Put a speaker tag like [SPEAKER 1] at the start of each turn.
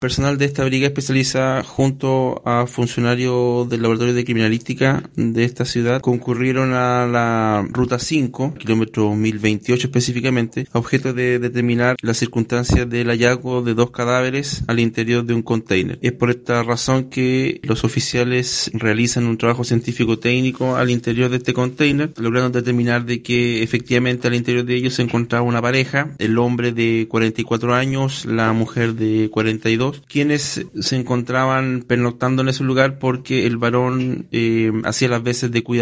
[SPEAKER 1] Personal de esta brigada especializada junto a funcionarios del laboratorio de criminalística de esta ciudad concurrieron a la ruta 5, kilómetro 1028 específicamente, a objeto de determinar las circunstancias del hallazgo de dos cadáveres al interior de un container. Es por esta razón que los oficiales realizan un trabajo científico técnico al interior de este container, logrando determinar de que efectivamente al interior de ellos se encontraba una pareja, el hombre de 44 años, la mujer de 42 quienes se encontraban pernoctando en ese lugar porque el varón eh, hacía las veces de cuidador.